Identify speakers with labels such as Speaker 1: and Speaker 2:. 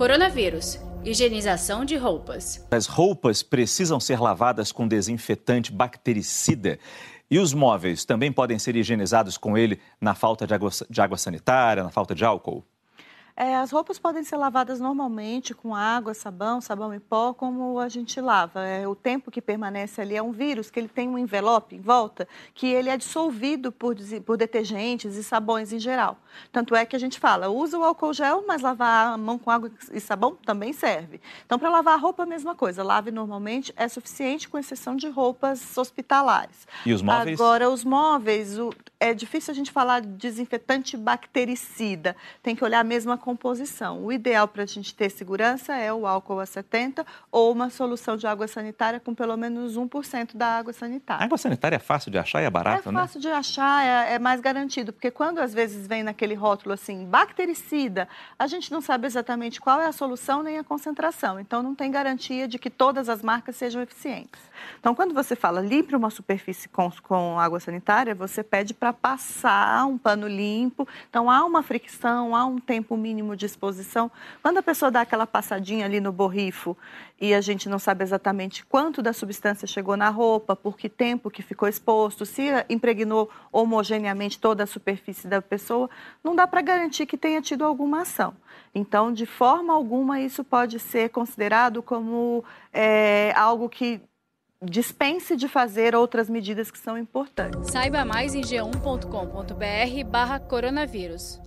Speaker 1: Coronavírus. Higienização de roupas.
Speaker 2: As roupas precisam ser lavadas com desinfetante bactericida. E os móveis também podem ser higienizados com ele na falta de água, de água sanitária, na falta de álcool?
Speaker 3: É, as roupas podem ser lavadas normalmente com água, sabão, sabão e pó, como a gente lava. É, o tempo que permanece ali é um vírus que ele tem um envelope em volta que ele é dissolvido por, por detergentes e sabões em geral. Tanto é que a gente fala, usa o álcool gel, mas lavar a mão com água e sabão também serve. Então, para lavar a roupa, a mesma coisa. Lave normalmente, é suficiente, com exceção de roupas hospitalares.
Speaker 2: E os móveis?
Speaker 3: Agora, os móveis, o, é difícil a gente falar de desinfetante bactericida. Tem que olhar a mesma composição. O ideal para a gente ter segurança é o álcool a 70 ou uma solução de água sanitária com pelo menos 1% da água sanitária.
Speaker 2: A água sanitária é fácil de achar e é barata,
Speaker 3: é
Speaker 2: né?
Speaker 3: É fácil de achar, é, é, mais garantido, porque quando às vezes vem naquele rótulo assim, bactericida, a gente não sabe exatamente qual é a solução nem a concentração. Então não tem garantia de que todas as marcas sejam eficientes. Então quando você fala limpe uma superfície com, com água sanitária, você pede para passar um pano limpo. Então há uma fricção, há um tempo mínimo de exposição. Quando a pessoa dá aquela passadinha ali no borrifo e a gente não sabe exatamente quanto da substância chegou na roupa, por que tempo que ficou exposto, se impregnou homogeneamente toda a superfície da pessoa, não dá para garantir que tenha tido alguma ação. Então, de forma alguma, isso pode ser considerado como é, algo que dispense de fazer outras medidas que são importantes.
Speaker 1: Saiba mais em g1.com.br barra coronavírus.